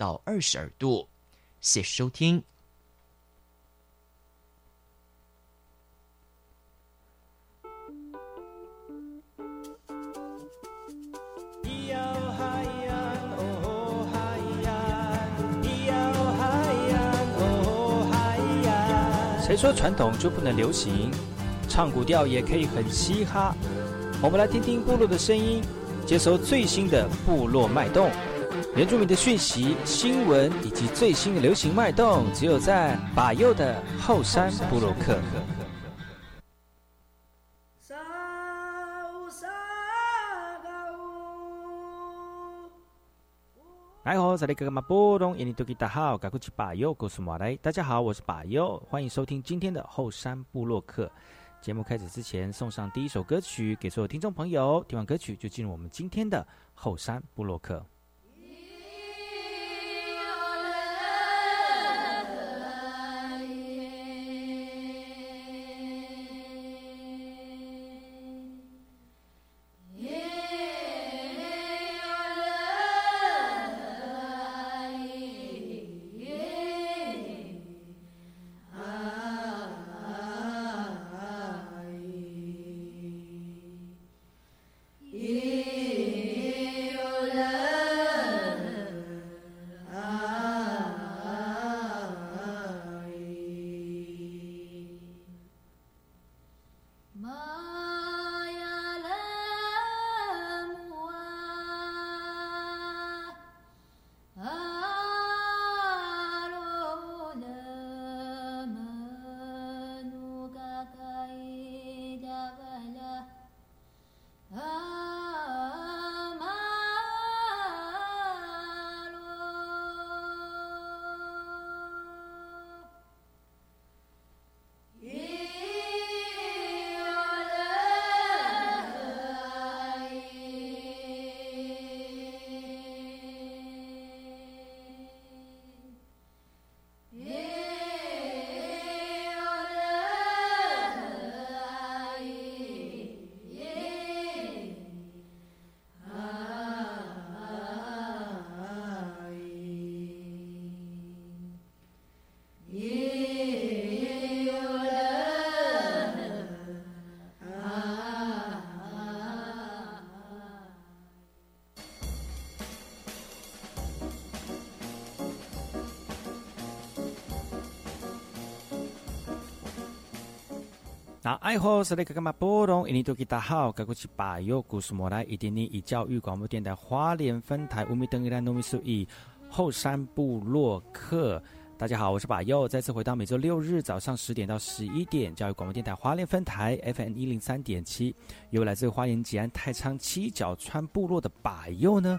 到二十二度。谢谢收听。谁说传统就不能流行？唱古调也可以很嘻哈。我们来听听部落的声音，接收最新的部落脉动、原住民的讯息、新闻以及最新的流行脉动，只有在把右的后山部落克。来好，这里哥哥马波东，印尼多吉大好，赶快去把右告诉马来。大家好，我是把右，欢迎收听今天的后山部落客。节目开始之前，送上第一首歌曲给所有听众朋友。听完歌曲，就进入我们今天的后山部落客。那爱好是那个干嘛波动？印尼多吉大好，该过去把右故事莫来，一点点以教育广播电台花莲分台乌米登伊兰糯米苏以后山部落客。大家好，我是把右，再次回到每周六日早上十点到十一点，教育广播电台花莲分台 FM 一零三点七，由来自花莲吉安太仓七角川部落的把右呢。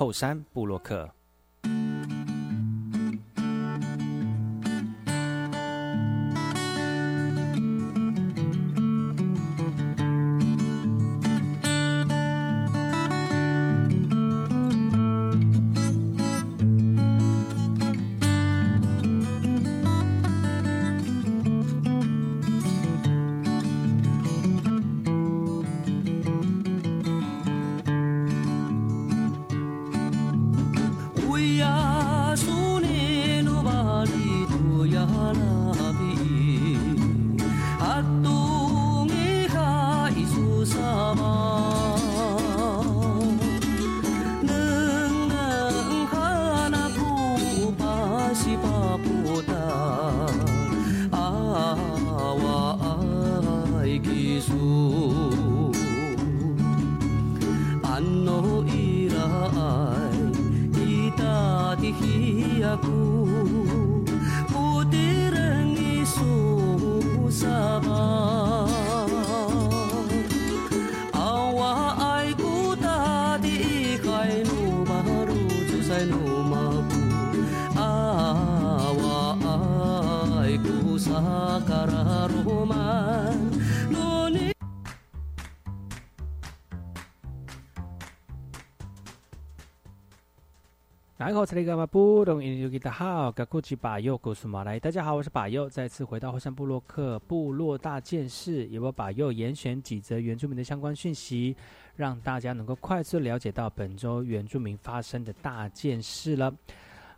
后山布洛克。然后，这里干嘛不懂？印度吉他好，格库吉巴佑，古苏马来。大家好，我是巴佑，再次回到后山部落克部落大件事，由我巴右严选几则原住民的相关讯息，让大家能够快速了解到本周原住民发生的大件事了。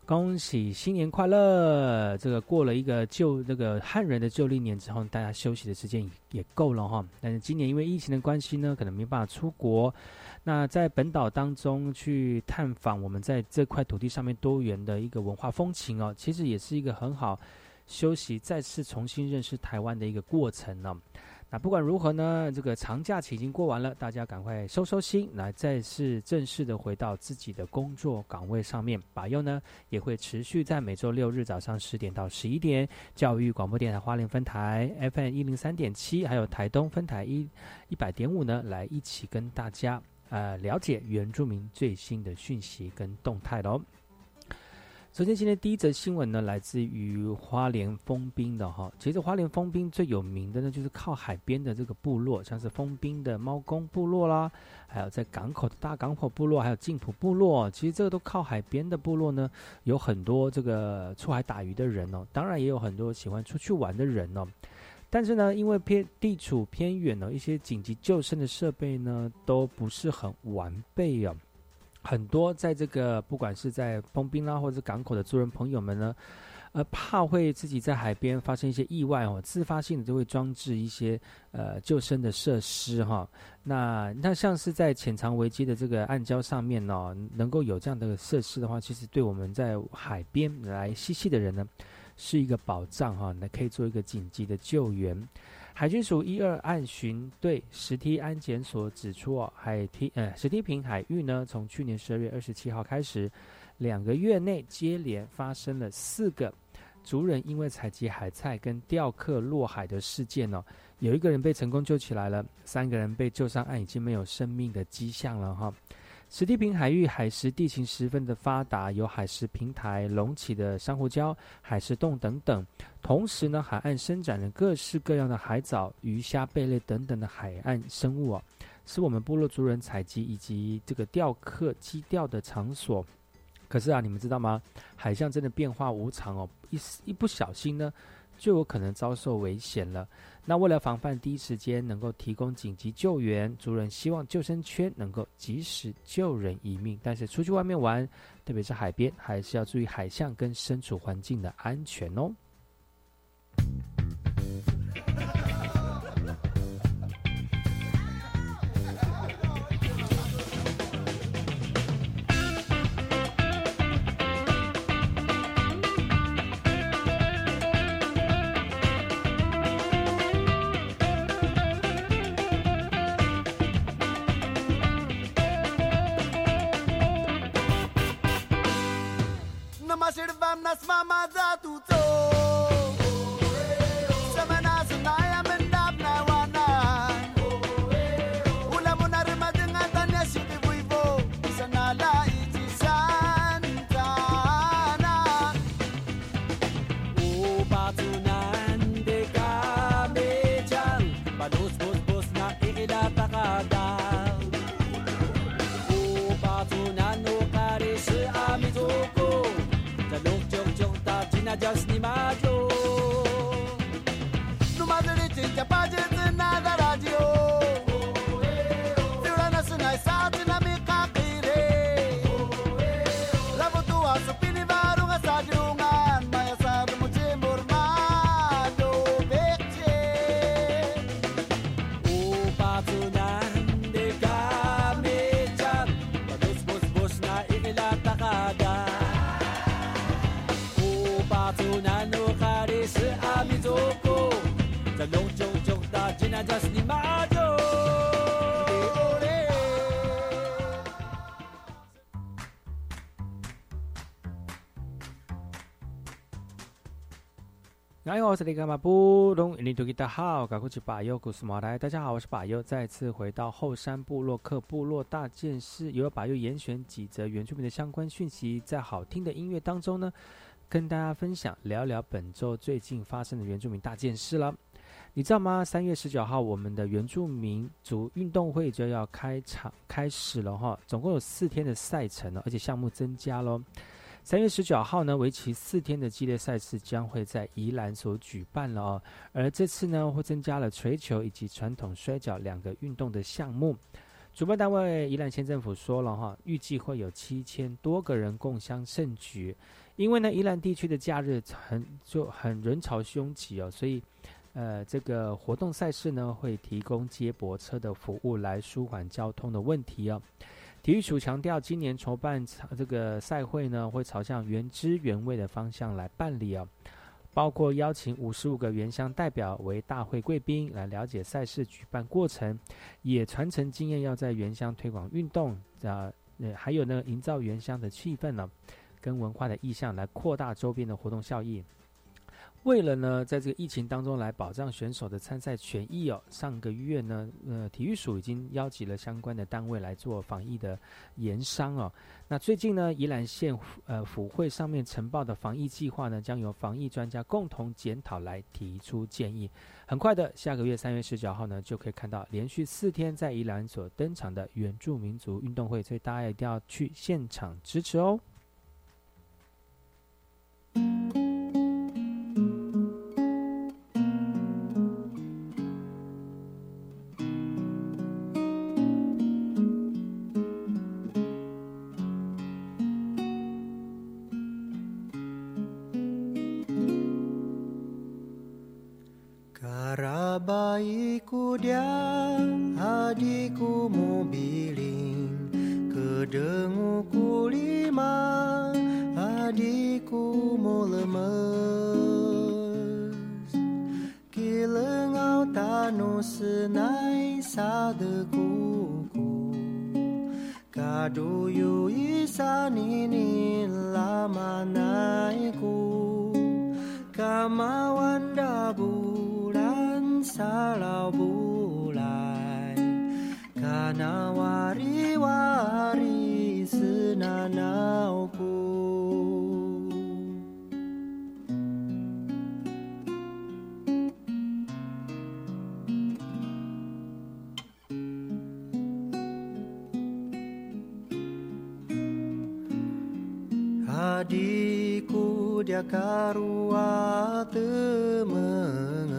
恭喜新年快乐！这个过了一个旧这个汉人的旧历年之后，大家休息的时间也也够了哈。但是今年因为疫情的关系呢，可能没办法出国。那在本岛当中去探访我们在这块土地上面多元的一个文化风情哦，其实也是一个很好休息、再次重新认识台湾的一个过程呢。那不管如何呢，这个长假期已经过完了，大家赶快收收心，来再次正式的回到自己的工作岗位上面。把佑呢也会持续在每周六日早上十点到十一点，教育广播电台花莲分台 FM 一零三点七，还有台东分台一一百点五呢，来一起跟大家。呃，了解原住民最新的讯息跟动态喽。首先，今天第一则新闻呢，来自于花莲封冰的哈。其实，花莲封冰最有名的呢，就是靠海边的这个部落，像是封冰的猫公部落啦，还有在港口的大港口部落，还有静浦部落。其实，这个都靠海边的部落呢，有很多这个出海打鱼的人哦。当然，也有很多喜欢出去玩的人哦。但是呢，因为偏地处偏远呢，一些紧急救生的设备呢都不是很完备哦。很多在这个不管是在封冰啦或者港口的族人朋友们呢，呃，怕会自己在海边发生一些意外哦，自发性的就会装置一些呃救生的设施哈。那那像是在浅藏危机的这个暗礁上面呢，能够有这样的设施的话，其实对我们在海边来嬉戏的人呢。是一个保障哈，那可以做一个紧急的救援。海军署一二岸巡队石梯安检所指出哦，海梯呃石梯坪海域呢，从去年十二月二十七号开始，两个月内接连发生了四个族人因为采集海菜跟钓客落海的事件哦，有一个人被成功救起来了，三个人被救上岸，已经没有生命的迹象了哈。石地坪海域海蚀地形十分的发达，有海蚀平台隆起的珊瑚礁、海蚀洞等等。同时呢，海岸生长着各式各样的海藻、鱼虾、贝类等等的海岸生物啊，是我们部落族人采集以及这个钓客矶钓的场所。可是啊，你们知道吗？海象真的变化无常哦，一一不小心呢，就有可能遭受危险了。那为了防范第一时间能够提供紧急救援，族人希望救生圈能够及时救人一命。但是出去外面玩，特别是海边，还是要注意海象跟身处环境的安全哦。我是那个马布隆，尼多吉达好，赶过去巴佑古斯马来。大家好，我是巴佑，再次回到后山部落克部落大件事，由巴佑严选几则原住民的相关讯息，在好听的音乐当中呢，跟大家分享聊聊本周最近发生的原住民大件事了。你知道吗？三月十九号，我们的原住民族运动会就要开场开始了哈，总共有四天的赛程了，而且项目增加喽。三月十九号呢，为期四天的激烈赛事将会在宜兰所举办了哦。而这次呢，会增加了锤球以及传统摔跤两个运动的项目。主办单位宜兰县政府说了哈，预计会有七千多个人共襄盛举。因为呢，宜兰地区的假日很就很人潮拥挤哦，所以呃，这个活动赛事呢会提供接驳车的服务来舒缓交通的问题哦。体育署强调，今年筹办这个赛会呢，会朝向原汁原味的方向来办理哦，包括邀请五十五个原乡代表为大会贵宾，来了解赛事举办过程，也传承经验，要在原乡推广运动啊，呃，还有呢，营造原乡的气氛呢，跟文化的意向，来扩大周边的活动效益。为了呢，在这个疫情当中来保障选手的参赛权益哦，上个月呢，呃，体育署已经邀集了相关的单位来做防疫的研商哦。那最近呢，宜兰县呃府会上面呈报的防疫计划呢，将由防疫专家共同检讨来提出建议。很快的，下个月三月十九号呢，就可以看到连续四天在宜兰所登场的原住民族运动会，所以大家一定要去现场支持哦。Kilau Kilang alta no senai sa de kuku. Kaduyu isa nini lama naiku. Kamawan da bulan salau bulai. Kana wari wari senanau. Karua temengen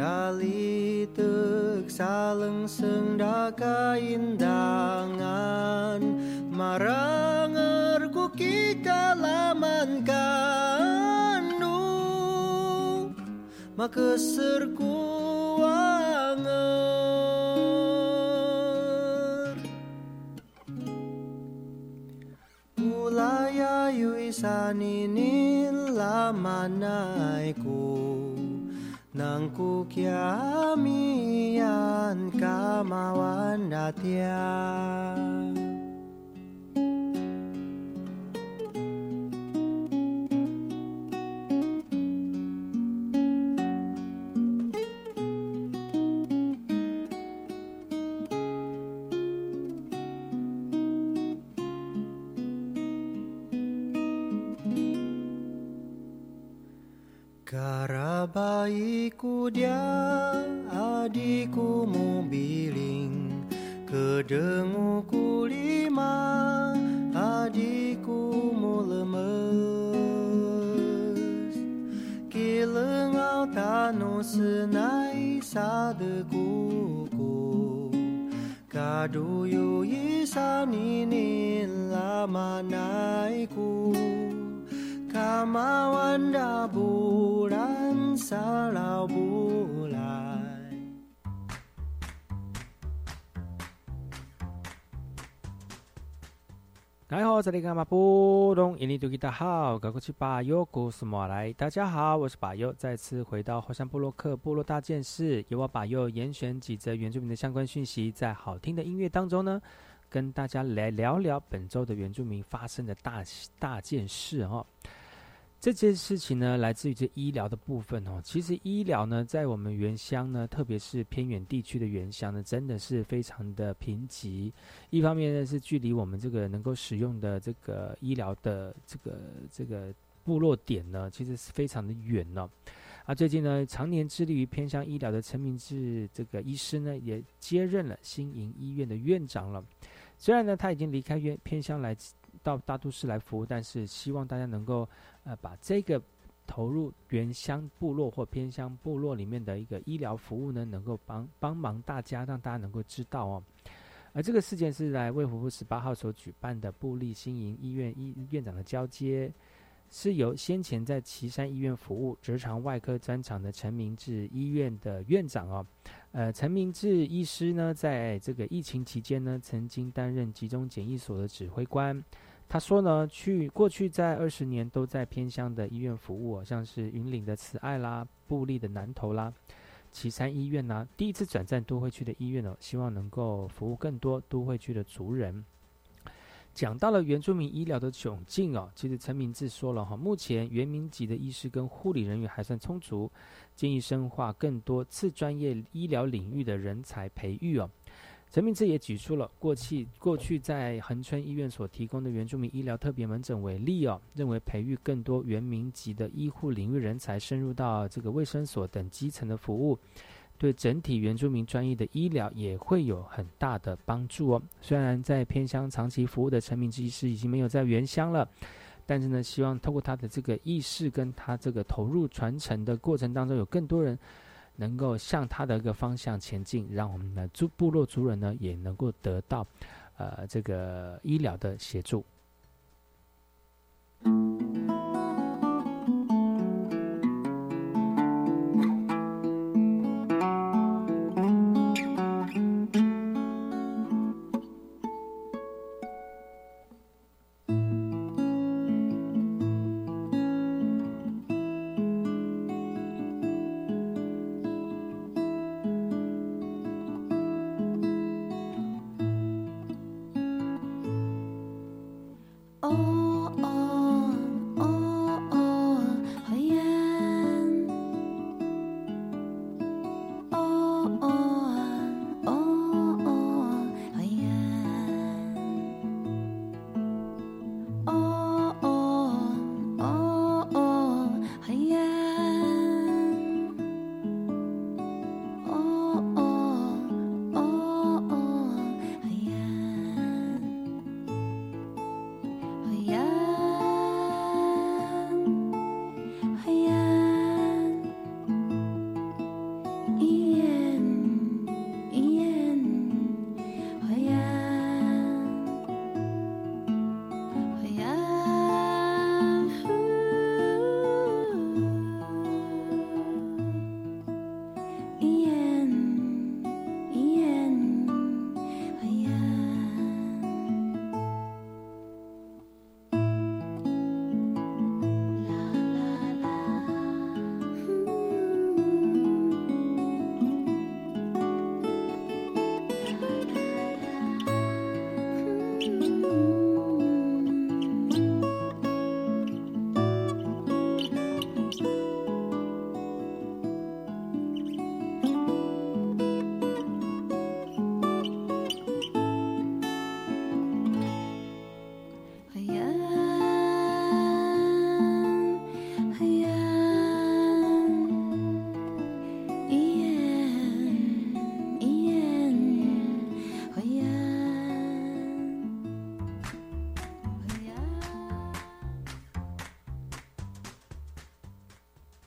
Dali tek saleng sendaka indangan. Maranger ku kita laman kanu Maka saninin lamanay ko nang kukyamian kamawan natya. Datya baikku dia adikku mobiling Kedenguku lima adikku mu lemes Kilengau tanu senai sadekuku Kaduyu isan ini lama naiku. Kamawan bulan salau bulai 大好，这里是马布隆，印尼多吉达好，高过去巴尤古斯莫来。大家好，我是巴尤，再次回到火山部落克部落大件事，由我巴尤严选几则原住民的相关讯息，在好听的音乐当中呢，跟大家来聊聊本周的原住民发生的大大件事哦。这件事情呢，来自于这医疗的部分哦。其实医疗呢，在我们原乡呢，特别是偏远地区的原乡呢，真的是非常的贫瘠。一方面呢，是距离我们这个能够使用的这个医疗的这个这个部落点呢，其实是非常的远呢。啊，最近呢，常年致力于偏乡医疗的陈明志这个医师呢，也接任了新营医院的院长了。虽然呢，他已经离开院偏乡来到大都市来服务，但是希望大家能够。呃，把这个投入原乡部落或偏乡部落里面的一个医疗服务呢，能够帮帮忙大家，让大家能够知道哦。而这个事件是在卫福部十八号所举办的布利新营医院医院长的交接，是由先前在岐山医院服务直肠外科专长的陈明志医院的院长哦。呃，陈明志医师呢，在这个疫情期间呢，曾经担任集中检疫所的指挥官。他说呢，去过去在二十年都在偏乡的医院服务，像是云岭的慈爱啦、布利的南投啦、岐山医院呐，第一次转战都会区的医院呢，希望能够服务更多都会区的族人。讲到了原住民医疗的窘境哦，其实陈明志说了哈，目前原民级的医师跟护理人员还算充足，建议深化更多次专业医疗领域的人才培育哦。陈明志也举出了过去过去在恒春医院所提供的原住民医疗特别门诊为例哦，认为培育更多原民级的医护领域人才，深入到这个卫生所等基层的服务，对整体原住民专业的医疗也会有很大的帮助哦。虽然在偏乡长期服务的陈明志医师已经没有在原乡了，但是呢，希望透过他的这个意识跟他这个投入传承的过程当中，有更多人。能够向他的一个方向前进，让我们的族部落族人呢也能够得到，呃，这个医疗的协助。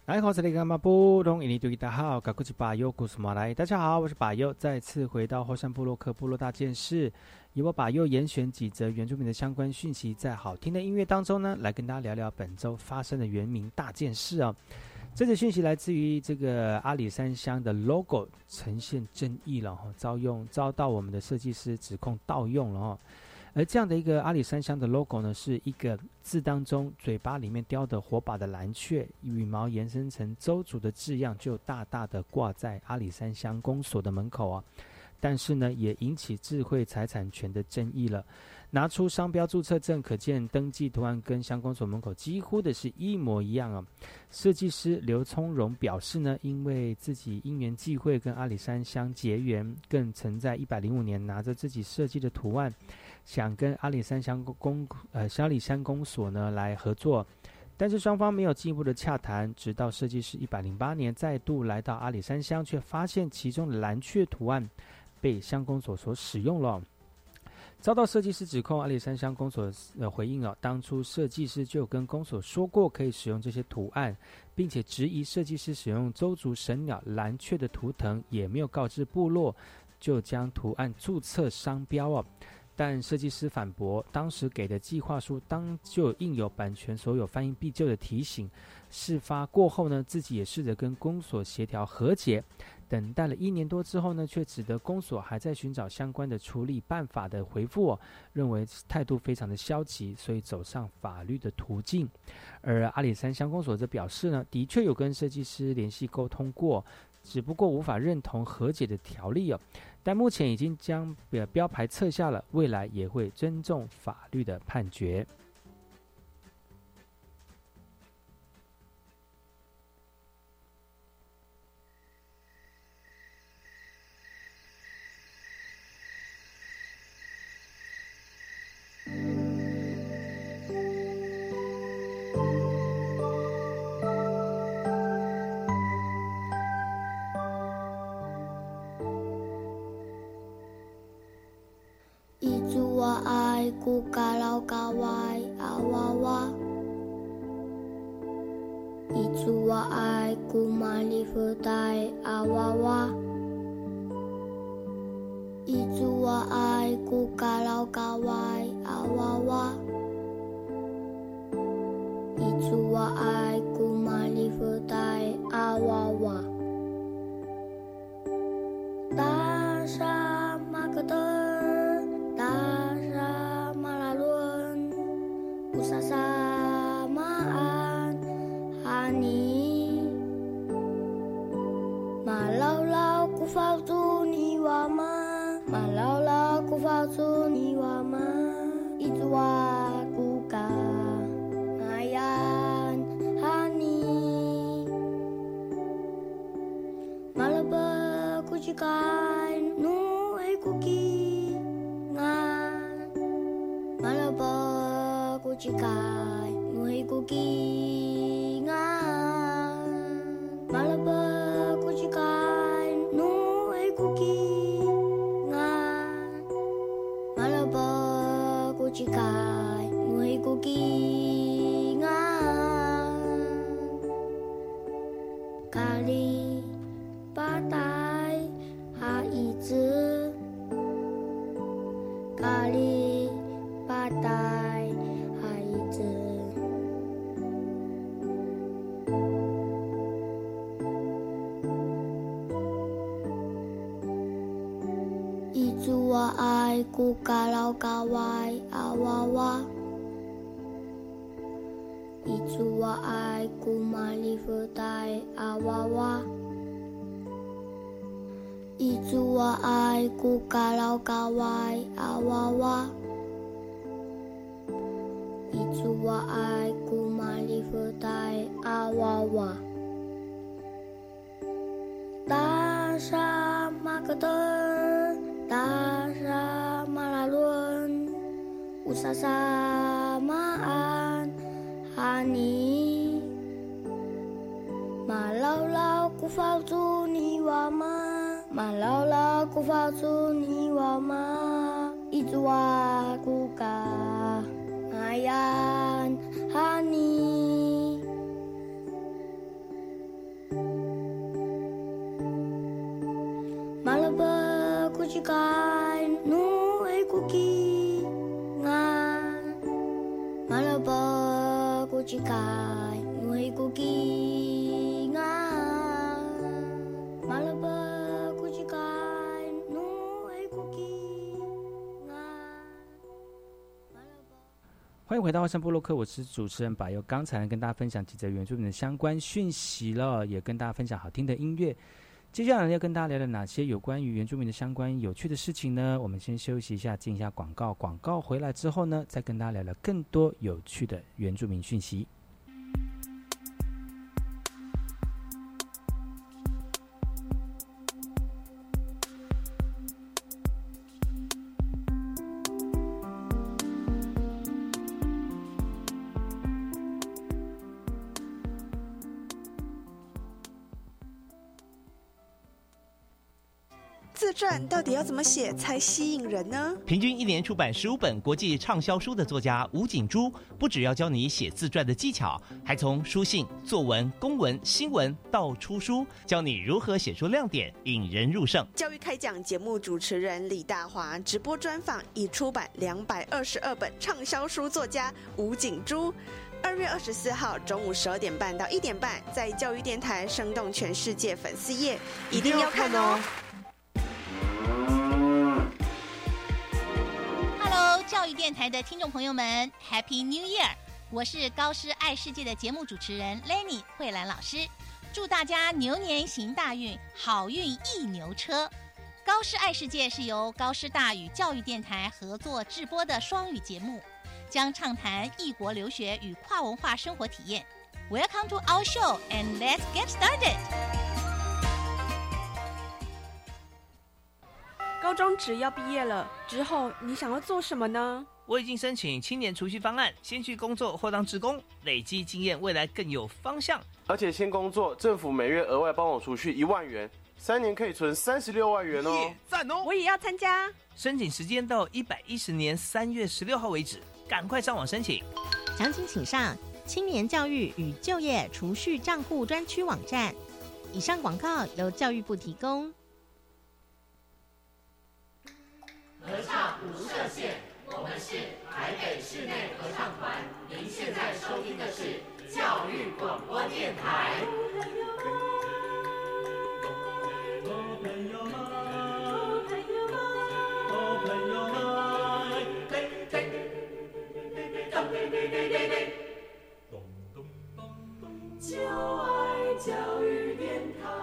大家好，我是巴优，再次回到后山部落克部落大件事，由我巴优严选几则原住民的相关讯息，在好听的音乐当中呢，来跟大家聊聊本周发生的原民大件事啊。这则讯息来自于这个阿里山乡的 logo 呈现争议了哈，遭用遭到我们的设计师指控盗用了哈。而这样的一个阿里山乡的 logo 呢，是一个字当中嘴巴里面叼的火把的蓝雀，羽毛延伸成周族的字样，就大大的挂在阿里山乡公所的门口啊。但是呢，也引起智慧财产权的争议了。拿出商标注册证，可见登记图案跟乡公所门口几乎的是一模一样啊。设计师刘聪荣表示呢，因为自己因缘际会跟阿里山乡结缘，更曾在一百零五年拿着自己设计的图案，想跟阿里山乡公呃小里山公所呢来合作，但是双方没有进一步的洽谈。直到设计师一百零八年再度来到阿里山乡，却发现其中的蓝雀图案被乡公所所使用了。遭到设计师指控，阿里山乡公所回应了，当初设计师就跟公所说过可以使用这些图案，并且质疑设计师使用周族神鸟蓝雀的图腾，也没有告知部落，就将图案注册商标哦。但设计师反驳，当时给的计划书当就印有版权所有翻译必究的提醒。事发过后呢，自己也试着跟公所协调和解。等待了一年多之后呢，却只得公所还在寻找相关的处理办法的回复，认为态度非常的消极，所以走上法律的途径。而阿里山乡公所则表示呢，的确有跟设计师联系沟通过，只不过无法认同和解的条例哦。但目前已经将标牌撤下了，未来也会尊重法律的判决。 시간 노을 고기 난 말아보고 지간 노을 고기 난 말아보고 지간 노을 고기 난 말아보고 지간 노을 고기 高高哇啊哇哇。一组我爱古玛丽福袋啊哇哇。一组我爱古嘎老嘎歪啊哇哇。一组我爱古玛丽福袋啊哇哇。大傻马格登。kesesamaan Hani Malaulau kufalsuni wama Malaulau ni wama Itu aku kah Mayan Hani. Malabak kucikan nu ku kini 欢迎回到外山布洛克，我是主持人柏佑。刚才跟大家分享几则原住民的相关讯息了，也跟大家分享好听的音乐。接下来要跟大家聊聊哪些有关于原住民的相关有趣的事情呢？我们先休息一下，进一下广告。广告回来之后呢，再跟大家聊聊更多有趣的原住民讯息。要怎么写才吸引人呢？平均一年出版十五本国际畅销书的作家吴景珠，不只要教你写自传的技巧，还从书信、作文、公文、新闻到出书，教你如何写出亮点，引人入胜。教育开讲节目主持人李大华直播专访已出版两百二十二本畅销书作家吴景珠。二月二十四号中午十二点半到一点半，在教育电台生动全世界粉丝页，一定要看哦。教育电台的听众朋友们，Happy New Year！我是高师爱世界的节目主持人 Lenny 慧兰老师，祝大家牛年行大运，好运一牛车。高师爱世界是由高师大与教育电台合作制播的双语节目，将畅谈异国留学与跨文化生活体验。Welcome to our show and let's get started！高中只要毕业了之后，你想要做什么呢？我已经申请青年储蓄方案，先去工作或当职工，累积经验，未来更有方向。而且先工作，政府每月额外帮我储蓄一万元，三年可以存三十六万元哦耶。赞哦！我也要参加。申请时间到一百一十年三月十六号为止，赶快上网申请。详情请上青年教育与就业储蓄账户专区网站。以上广告由教育部提供。合唱无设限，我们是台北室内合唱团。您现在收听的是教育广播电台。就爱教育电台。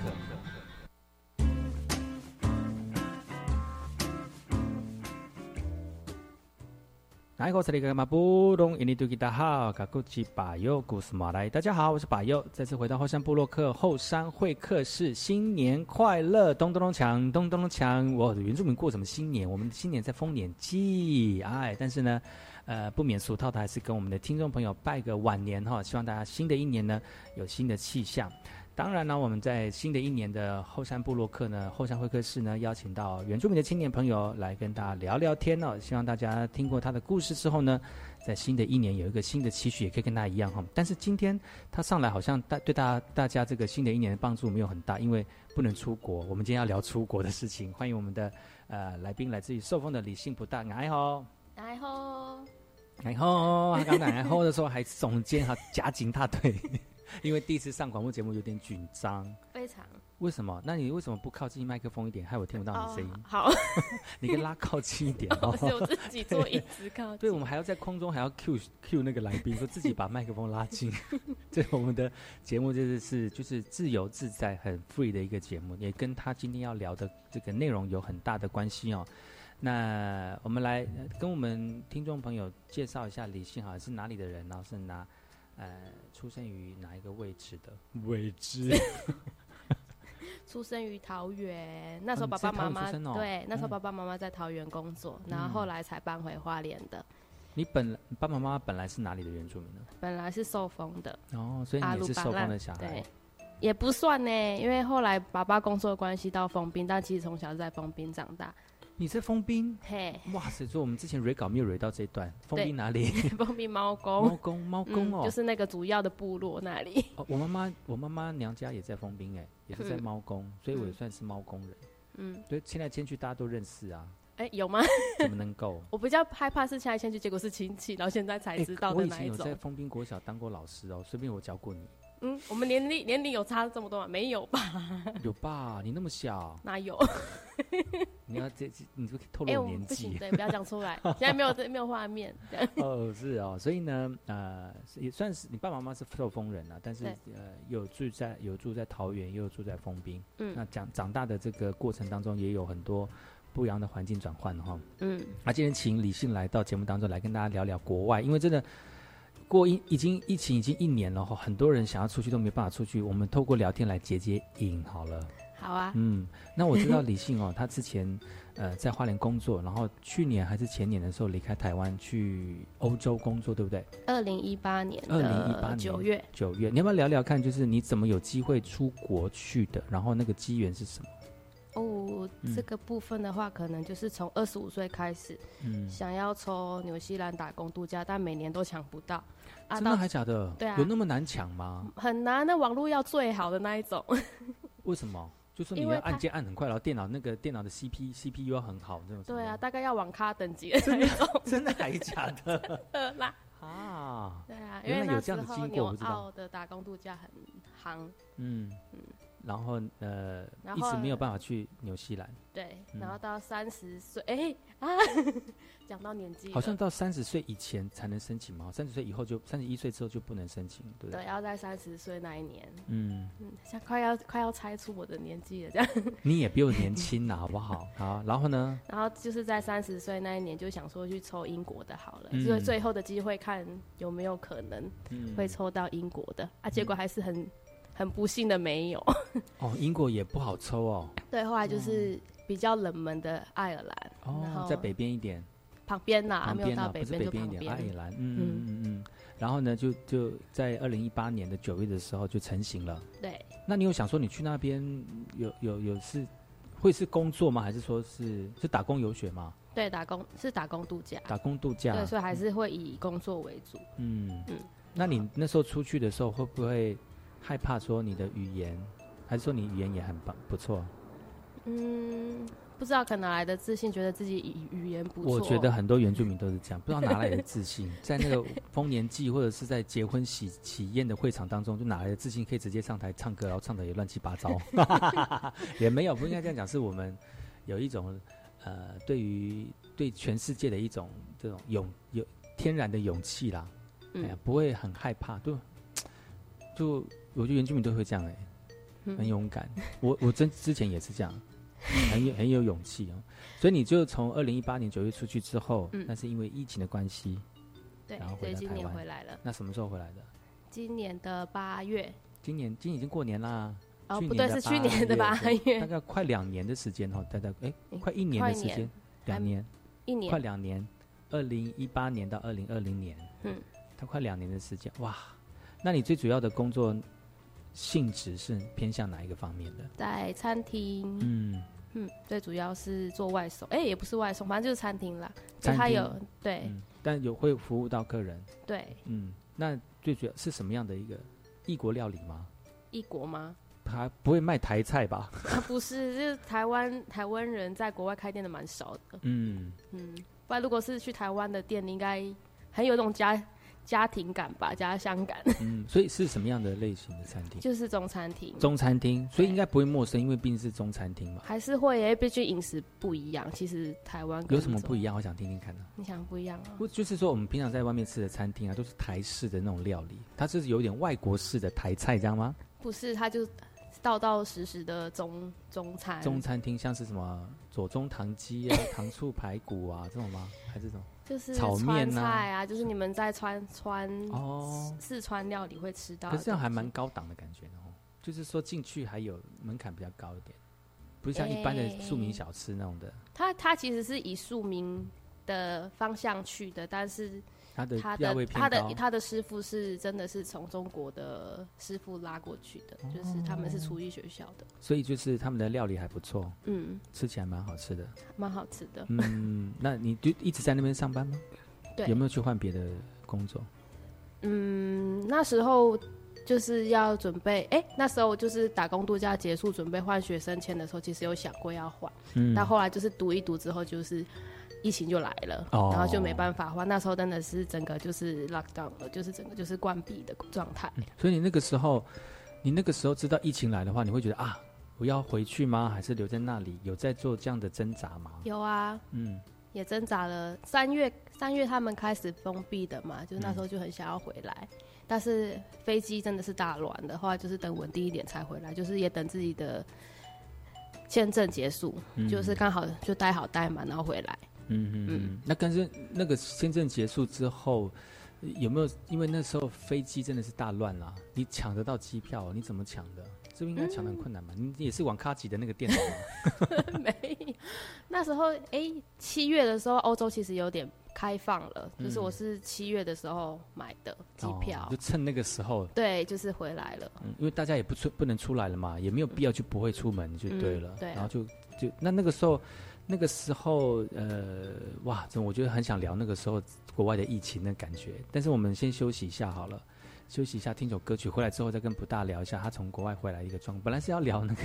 来，我是那个马布隆印尼多吉达好，卡古吉巴佑古斯马来，大家好，我是巴佑，再次回到后山部落克后山会客室，新年快乐，咚咚咚锵，咚咚咚锵，我原住民过什么新年？我们的新年在丰年祭，哎，但是呢，呃，不免俗套的，还是跟我们的听众朋友拜个晚年哈，希望大家新的一年呢有新的气象。当然呢，我们在新的一年的后山部落客呢，后山会客室呢，邀请到原住民的青年朋友来跟大家聊聊天哦。希望大家听过他的故事之后呢，在新的一年有一个新的期许，也可以跟他一样哈。但是今天他上来好像大对大家大家这个新的一年的帮助没有很大，因为不能出国。我们今天要聊出国的事情，欢迎我们的呃来宾，来自于寿丰的李信不大，哎吼，哎吼，哎吼，他刚才哎吼的时候还耸肩哈，夹紧大腿。因为第一次上广播节目有点紧张，非常。为什么？那你为什么不靠近麦克风一点，害我听不到你声音？哦、好，你可以拉靠近一点哦。是我自己做一直靠近。对，我们还要在空中还要 Q Q 那个来宾，说自己把麦克风拉近。这我们的节目就是是就是自由自在、很 free 的一个节目，也跟他今天要聊的这个内容有很大的关系哦。那我们来跟我们听众朋友介绍一下李信好是哪里的人，然后是哪？呃，出生于哪一个位置的位置？出生于桃园，那时候爸爸妈妈、哦、对，那时候爸爸妈妈在桃园工作，嗯、然后后来才搬回花莲的。你本爸爸妈妈本来是哪里的原住民呢？本来是受封的。哦，所以你也是受封的小孩。对，也不算呢，因为后来爸爸工作的关系到封滨，但其实从小是在封滨长大。你在封冰？嘿，哇塞！所以我们之前蕊稿没有蕊到这一段，封对冰哪里？封闭猫公，猫公，猫公哦，嗯就是那个主要的部落那里。哦，我妈妈，我妈妈娘家也在封冰哎，也是在嗯猫宫，所以我也嗯算是猫宫人。嗯，对，迁来迁去大家都认识啊，哎，有吗？怎么能够？我比较害怕是迁来迁去，结果是亲戚，然后现在才哎知道我以前的那一种。有在封冰国小当过老师哦，顺便我教过你，嗯，我们年龄年龄有差这么多吗？没有吧？有吧？你那么小，哪有？你要这这，你就透哎，露年纪。对，不要讲出来，现在没有没有画面。哦，是哦，所以呢，呃，也算是你爸爸妈妈是受封人啊，但是呃，有住在有住在桃园，也有住在封滨。嗯那长长大的这个过程当中，也有很多不一样的环境转换哈。嗯，那今天请李信来到节目当中来跟大家聊聊国外，因为真的过一已经疫情已经一年了哈，很多人想要出去都没办法出去，我们透过聊天来解解瘾好了。好啊。嗯，那我知道李信哦，他之前呃在花莲工作，然后去年还是前年的时候离开台湾去欧洲工作，对不对？二零一八年二零一八年九月，九月，你要不要聊聊看，就是你怎么有机会出国去的？然后那个机缘是什么？哦，嗯这个部分的话，可能就是从二十五岁开始，嗯，想要抽纽西兰打工度假，但每年都抢不到。啊，真的到还假的？对啊有那么难抢吗？很难，那网络要最好的那一种。为什么？就是你要按键按很快，然后电脑那个电脑的 CP CPU 要很好，那种对啊，大概要网咖等级的那种。真的还假的？呃啦，啊，对啊，因为有这样的候经过，纽我的打工度假很夯，嗯嗯然后呃，然后一直没有办法去纽西兰，对，嗯然后到三十岁，哎啊，讲到年纪了，好像到三十岁以前才能申请嘛，三十岁以后就三十一岁之后就不能申请，对不对？对，要在三十岁那一年，嗯，嗯，像快要快要猜出我的年纪了这样。你也比我年轻呐，好不好？好，然后呢？然后就是在三十岁那一年，就想说去抽英国的好了，嗯所以最后的机会看有没有可能嗯会抽到英国的、啊，结果还是很很不幸的没有。哦，英国也不好抽哦，对，后来就是比较冷门的爱尔兰，哦在北边一点，旁边呐、旁边啊，不是到北边一点。爱尔兰，嗯嗯嗯嗯。然后呢，就就在二零一八年的九月的时候就成型了。对，那你有想说你去那边有有有是会是工作吗？还是说是是打工游学吗？对，打工是打工度假，打工度假？对，所以还是会以工作为主。嗯嗯那你那时候出去的时候会不会害怕说你的语言，还是说你语言也很棒不错？嗯，不知道可能哪来的自信，觉得自己语语言不错。我觉得很多原住民都是这样，不知道哪来的自信，在那个丰年祭或者是在结婚喜喜宴的会场当中，就哪来的自信可以直接上台唱歌，然后唱的也乱七八糟，也没有，不应该这样讲，是我们有一种呃，对于对全世界的一种这种勇有天然的勇气啦，哎呀嗯，不会很害怕，就就我觉得原住民都会这样哎、嗯很勇敢。我我真之前也是这样，很有很有勇气哦。所以你就从二零一八年九月出去之后，嗯那是因为疫情的关系，对然后，今回来台湾年回来了。那什么时候回来的？今年的八月，今年今年已经过年啦。哦，不对，是去年的八月大，概快两年的时间哈，大概哎，诶快一年快一年的时间，两年，一年快，两年，二零一八年到二零二零年，嗯，它快两年的时间，哇！那你最主要的工作性质是偏向哪一个方面的？在餐厅，嗯，嗯，最主要是做外送，哎，也不是外送，反正就是餐厅啦。就餐厅它有对嗯，但有会服务到客人，对嗯，那最主要是什么样的一个异国料理吗？异国吗？他不会卖台菜吧？啊，不是，就是台湾台湾人在国外开店的蛮少的，嗯，嗯，不然如果是去台湾的店，应该很有那种家家庭感吧，家乡感，嗯，所以是什么样的类型的餐厅？就是中餐厅，中餐厅，所以应该不会陌生，因为毕竟是中餐厅嘛。还是会耶，毕竟饮食不一样。其实台湾有什么不一样？我想听听看呢、你想不一样啊？不就是说，我们平常在外面吃的餐厅啊，都是台式的那种料理，它是有点外国式的台菜，这样吗？不是，它就道道实实的中中餐。中餐厅像是什么左宗棠鸡啊、糖醋排骨啊这种吗？还是这种？就是炒面川啊菜啊，就是你们在川川哦四川料理会吃到。可是这样还蛮高档的感觉哦，就是说进去还有门槛比较高一点，不是像一般的庶民小吃那种的。它它其实是以庶民的方向去的，但是他的他的他的师傅是真的是从中国的师傅拉过去的，就是他们是厨艺学校的，所以就是他们的料理还不错，嗯，吃起来蛮好吃的。蛮好吃的。嗯，那你就一直在那边上班吗？对有没有去换别的工作？嗯，那时候就是要准备，哎、那时候就是打工度假结束，准备换学生签的时候，其实有想过要换，嗯但后来就是读一读之后，就是疫情就来了，哦然后就没办法换。那时候真的是整个就是 lockdown 了，就是整个就是关闭的状态。所以你那个时候，你那个时候知道疫情来的话，你会觉得啊，我要回去吗？还是留在那里？有在做这样的挣扎吗？有啊，嗯，也挣扎了。三月三月他们开始封闭的嘛，就是那时候就很想要回来，但是飞机真的是大乱的，话就是等稳定一点才回来，就是也等自己的签证结束，嗯就是刚好就待好待满，然后回来。嗯嗯嗯。那但是那个签证结束之后，有没有因为那时候飞机真的是大乱啦、你抢得到机票，你怎么抢的？这不应该抢的很困难吗？你也是网咖级的那个电脑吗？没，那时候哎，七、月的时候欧洲其实有点开放了，就是嗯我是七月的时候买的机票，哦就趁那个时候。对，就是回来了。嗯，因为大家也不出不能出来了嘛，也没有必要就不会出门就对了。嗯对啊然后就就那那个时候，那个时候呃，哇，真我觉得很想聊那个时候国外的疫情的感觉。但是我们先休息一下好了，休息一下，听首歌曲，回来之后再跟不大聊一下他从国外回来一个状况。本来是要聊那个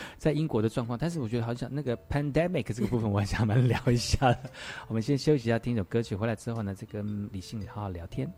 在英国的状况，但是我觉得好像那个 pandemic 这个部分，我还想蛮聊一下的。我们先休息一下，听首歌曲，回来之后呢，再跟李信好好聊天。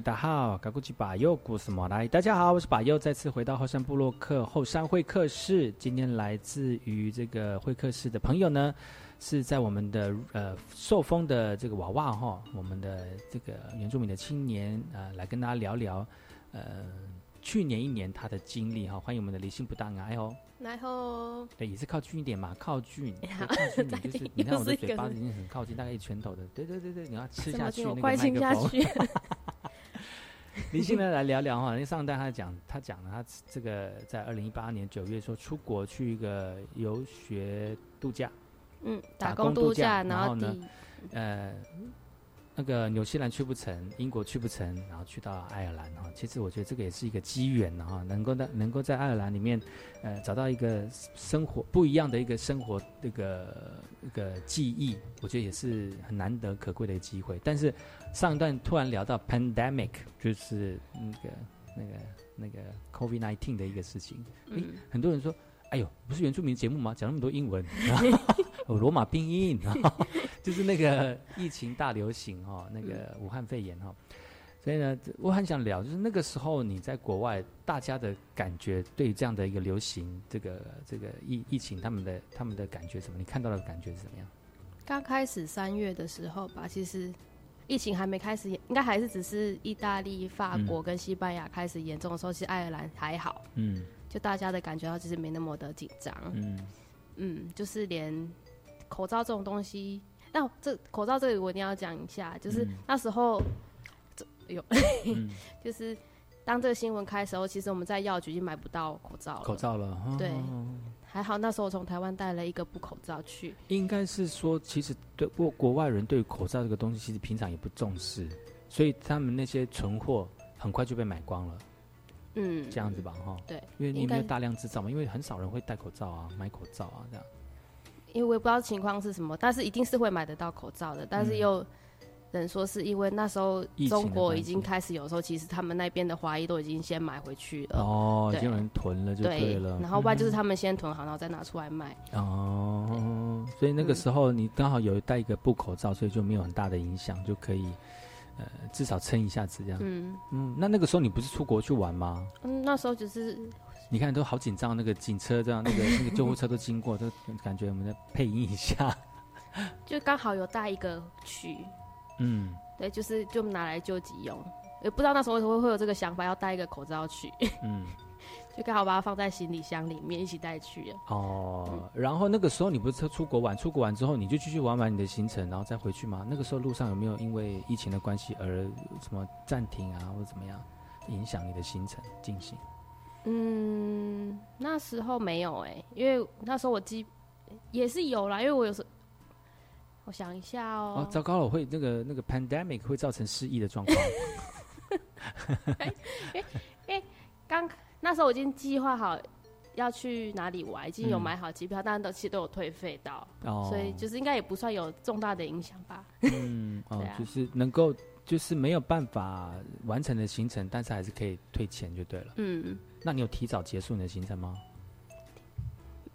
大好，嘎古吉巴佑，故事莫来。大家好，我是巴佑，再次回到后山部落客后山会客室。今天来自于这个会客室的朋友呢，是在我们的呃受封的这个娃娃哈，我们的这个原住民的青年啊、呃，来跟大家聊聊呃去年一年他的经历哈。欢迎我们的离心不当爱哦。然后对，也是靠近一点嘛，靠近，靠近你就是你看我的嘴巴已经很靠近，大概一拳头的，对对对对，你要吃下去那个麦克风。李信呢来聊聊哈，因为上一代他讲他讲了他这个在二零一八年九月说出国去一个游学度假，嗯，打工度假，然后呢，呃。那个纽西兰去不成，英国去不成，然后去到爱尔兰哈。其实我觉得这个也是一个机缘哈，能够在能够在爱尔兰里面，呃，找到一个生活不一样的一个生活这个一个记忆，我觉得也是很难得可贵的机会。但是上一段突然聊到 pandemic，就是那个那个那个 COVID nineteen 的一个事情，嗯，很多人说，哎呦，不是原住民节目吗？讲那么多英文。哦，罗马拼音，就是那个疫情大流行哈，那个武汉肺炎哈，所以呢，我很想聊，就是那个时候你在国外，大家的感觉对这样的一个流行，这个这个疫疫情，他们的他们的感觉什么？你看到的感觉是怎么样？刚开始三月的时候吧，其实疫情还没开始，应该还是只是意大利、法国跟西班牙开始严重的时候，其实爱尔兰还好，嗯，就大家的感觉到其实没那么的紧张，嗯嗯，就是连。口罩这种东西，那这口罩这里我一定要讲一下，就是那时候，有，就是当这个新闻开的时候，其实我们在药局已经买不到口罩了。口罩了，对，还好那时候我从台湾带了一个布口罩去。应该是说，其实对国国外人对口罩这个东西，其实平常也不重视，所以他们那些存货很快就被买光了。嗯，这样子吧，哈。对，因为你没有大量制造嘛，因为很少人会戴口罩啊，买口罩啊，这样。因为我也不知道情况是什么，但是一定是会买得到口罩的。但是又人说是因为那时候中国已经开始有时候，其实他们那边的华裔都已经先买回去了。哦，已经有人囤了就对了。然后外就是他们先囤好，然后再拿出来卖。哦，所以那个时候你刚好有戴一个布口罩，所以就没有很大的影响，就可以呃至少撑一下子这样。嗯嗯，那那个时候你不是出国去玩吗？嗯，那时候只是。你看都好紧张，那个警车这样，那个 那个救护车都经过，都感觉我们在配音一下。就刚好有带一个去，嗯，对，就是就拿来救急用，也不知道那时候为什么会有这个想法，要带一个口罩去，嗯，就刚好把它放在行李箱里面一起带去了。哦，然后那个时候你不是出国玩，出国玩之后你就继续玩完你的行程，然后再回去吗？那个时候路上有没有因为疫情的关系而什么暂停啊，或者怎么样影响你的行程进行？嗯，那时候没有哎，因为那时候我记也是有啦，因为我有时我想一下哦。哦，糟糕了，会那个那个 pandemic 会造成失忆的状况。哎哎，刚那时候我已经计划好要去哪里玩，已经有买好机票，但都其实都有退费到，所以就是应该也不算有重大的影响吧。嗯，哦，就是能够。就是没有办法完成的行程，但是还是可以退钱就对了。嗯，那你有提早结束你的行程吗？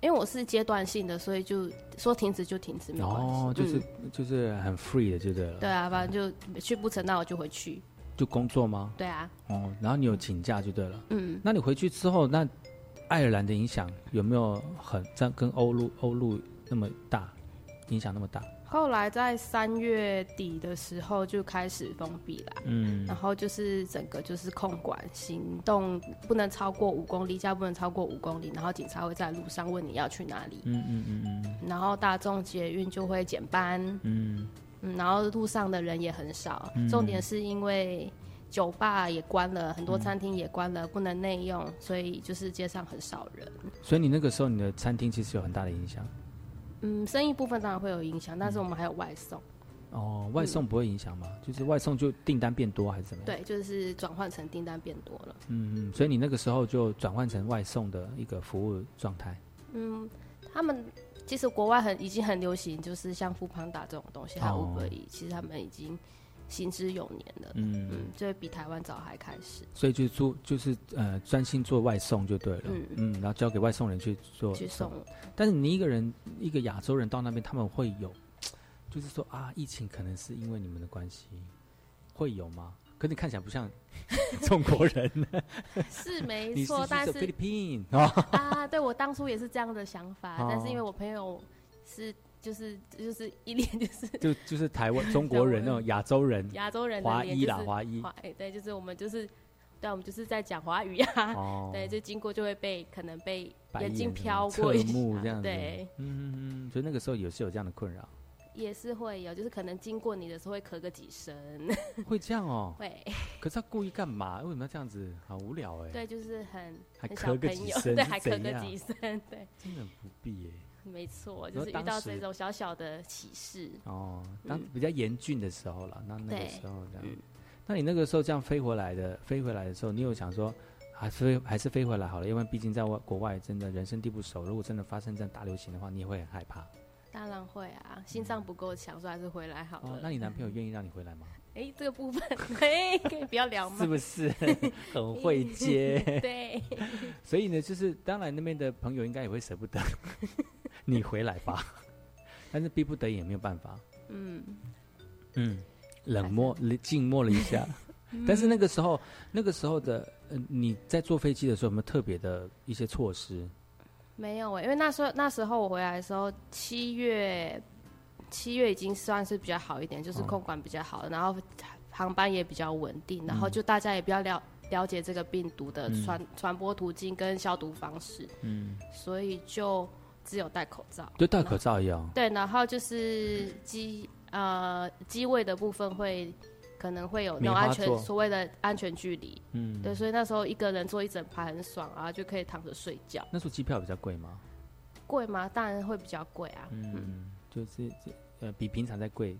因为我是阶段性的，所以就说停止就停止，没关系。哦，就是就是很 free 的就对了。对啊，反正就去不成，那我就回去。就工作吗？对啊。哦，然后你有请假就对了。嗯。那你回去之后，那爱尔兰的影响有没有很在跟欧陆欧陆那么大影响那么大？后来在三月底的时候就开始封闭了，嗯，然后就是整个就是控管行动不能超过五公里，家不能超过五公里，然后警察会在路上问你要去哪里，嗯嗯嗯嗯，然后大众捷运就会减班，嗯。嗯，然后路上的人也很少，重点是因为酒吧也关了，很多餐厅也关了，不能内用，所以就是街上很少人。所以你那个时候你的餐厅其实有很大的影响。嗯，生意部分当然会有影响，但是我们还有外送。哦，外送不会影响吗？就是外送就订单变多还是怎么样？对，就是转换成订单变多了。嗯嗯，所以你那个时候就转换成外送的一个服务状态。嗯，他们其实国外很已经很流行，就是像富胖达这种东西，还有五个亿，其实他们已经。行之有年了，嗯。嗯，这比台湾早还开始，所以就做就是呃专心做外送就对了，嗯。嗯，然后交给外送人去做去送。但是你一个人一个亚洲人到那边，他们会有，就是说啊，疫情可能是因为你们的关系，会有吗？可你看起来不像 中国人，是没 错，但是啊，对我当初也是这样的想法，哦。但是因为我朋友是就是就是一脸就是 就就是台湾 中国人那种亚洲人，亚洲人的华裔啦，华裔。哎，对，就是我们就是，对啊，我们就是在讲华语呀、哦 对，就经过就会被可能被眼睛眼飘侧过一下目这样子，对，嗯嗯嗯，所以那个时候也是有这样的困扰，也是会有，就是可能经过你的时候会咳个几声，会这样哦。会，可是他故意干嘛？为什么要这样子？好无聊哎。对，就是很还咳个几声对，还咳个几声，对，真的很不必耶。没错，就是遇到这种小小的启示，哦，当嗯比较严峻的时候了，那那个时候这样嗯。那你那个时候这样飞回来的，飞回来的时候，你有想说，还是还是飞回来好了？因为毕竟在外国外真的人生地不熟，如果真的发生这样大流行的话，你也会很害怕。当然会啊，心脏不够强，所以还是回来好了。，哦那你男 朋友愿意让你回来吗？哎，这个部分，哎，可以不要聊吗？是不是很会接？对，所以呢，就是当然那边的朋友应该也会舍不得 你回来吧，但是逼不得已也没有办法。嗯，嗯，冷漠、静默了一下。但是那个时候，那个时候的呃，你在坐飞机的时候有没有特别的一些措施？没有哎、因为那时候那时候我回来的时候，七月七月已经算是比较好一点，就是哦。空管比较好，然后航班也比较稳定，然后嗯就大家也比较了了解这个病毒的嗯。传传播途径跟消毒方式，嗯，所以就只有戴口罩。就戴口罩一样。对，然后就是机呃机位的部分会可能会有那种安全所谓的安全距离，嗯，对，所以那时候一个人坐一整排很爽啊，就可以躺着睡觉。那时候机票比较贵吗？贵吗？当然会比较贵啊，嗯，就是这呃比平常再贵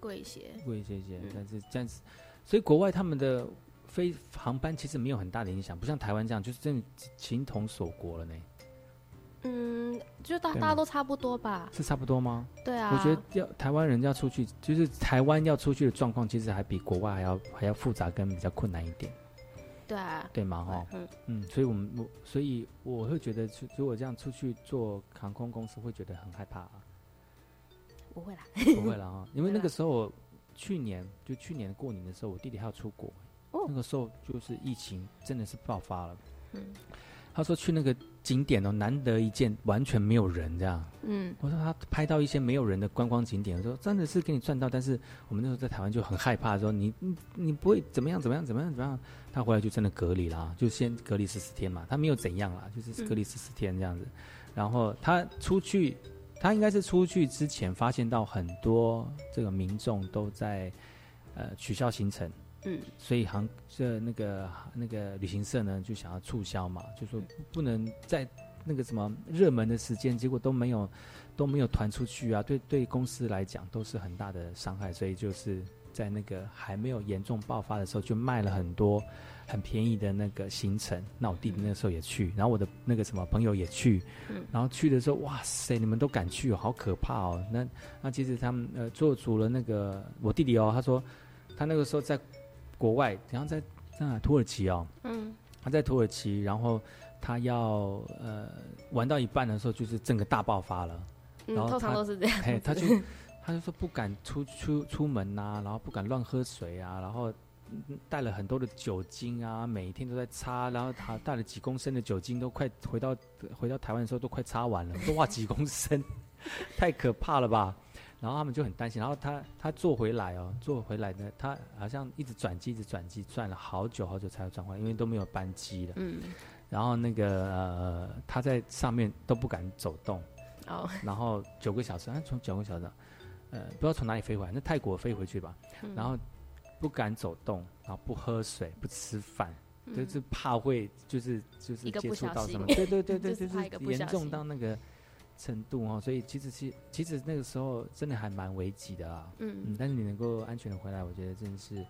贵一些。贵一些些，嗯但是这样子，所以国外他们的飞航班其实没有很大的影响，不像台湾这样，就是真的情同锁国了呢。嗯，就大大家都差不多吧。是差不多吗？对啊，我觉得要台湾人要出去，就是台湾要出去的状况，其实还比国外还要还要复杂跟比较困难一点，对啊，对吗？哈，嗯。嗯，所以我们我所以我会觉得出，如果这样出去做航空公司，会觉得很害怕、啊。不会啦，不会啦哈，因为那个时候去年就去年过年的时候，我弟弟还要出国，哦。那个时候就是疫情真的是爆发了。嗯。他说去那个景点哦，难得一见，完全没有人这样。嗯我说他拍到一些没有人的观光景点，我说真的是给你赚到，但是我们那时候在台湾就很害怕，说你你你不会怎么样怎么样怎么样怎么样。他回来就真的隔离啦，就先隔离十四天嘛，他没有怎样啦，就是隔离十四天这样子。然后他出去，他应该是出去之前发现到很多这个民众都在呃取消行程，嗯所以航这那个那个旅行社呢就想要促销嘛，就说不能在那个什么热门的时间，结果都没有都没有团出去啊，对对公司来讲都是很大的伤害，所以就是在那个还没有严重爆发的时候，就卖了很多很便宜的那个行程。那我弟弟那时候也去，然后我的那个什么朋友也去，嗯然后去的时候，哇塞，你们都敢去哦，好可怕哦。那那其实他们呃做足了那个我弟弟哦，他说他那个时候在国外，然后在在哪土耳其哦，嗯他在土耳其，然后他要呃玩到一半的时候，就是整个大爆发了。嗯，然后通常他都是这样哎，他就他就说不敢出出出门呐、然后不敢乱喝水啊，然后嗯带了很多的酒精啊，每一天都在擦，然后他带了几公升的酒精，都快回到回到台湾的时候都快擦完了，我说哇几公升，太可怕了吧？然后他们就很担心，然后他他坐回来哦，坐回来呢，他好像一直转机，一直转机，转了好久好久才转回来，因为都没有班机了。嗯。然后那个呃，他在上面都不敢走动，哦。然后九个小时，啊从九个小时，呃，不知道从哪里飞回来，那泰国飞回去吧，嗯。然后不敢走动，然后不喝水，不吃饭，嗯。就是怕会 就是就是接触到什么，对对对对，就是严重到那个程度哦，所以其实其其实那个时候真的还蛮危急的啊，嗯但是你能够安全的回来，我觉得真的是。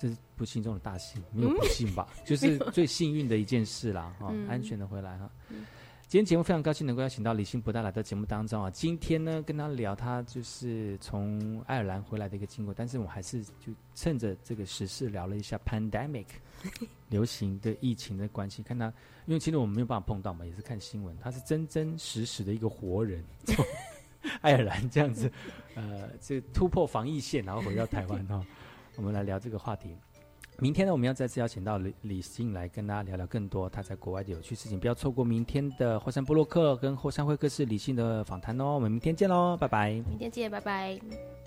这是不幸中的大幸，没有嗯不幸吧？就是最幸运的一件事啦，哈、嗯安全的回来哈。嗯今天节目非常高兴能够邀请到李欣博大来到节目当中啊。今天呢，跟他聊他就是从爱尔兰回来的一个经过，但是我还是就趁着这个时事聊了一下 pandemic 流行的疫情的关系，看他，因为其实我们没有办法碰到嘛，也是看新闻，他是真真实实的一个活人，从爱尔兰这样子，呃，这突破防疫线，然后回到台湾哈。我们来聊这个话题。明天呢，我们要再次邀请到李李信来跟大家聊聊更多他在国外的有趣事情，不要错过明天的霍山布洛克跟霍山会客室李信的访谈哦。我们明天见喽，拜拜。明天见，拜拜。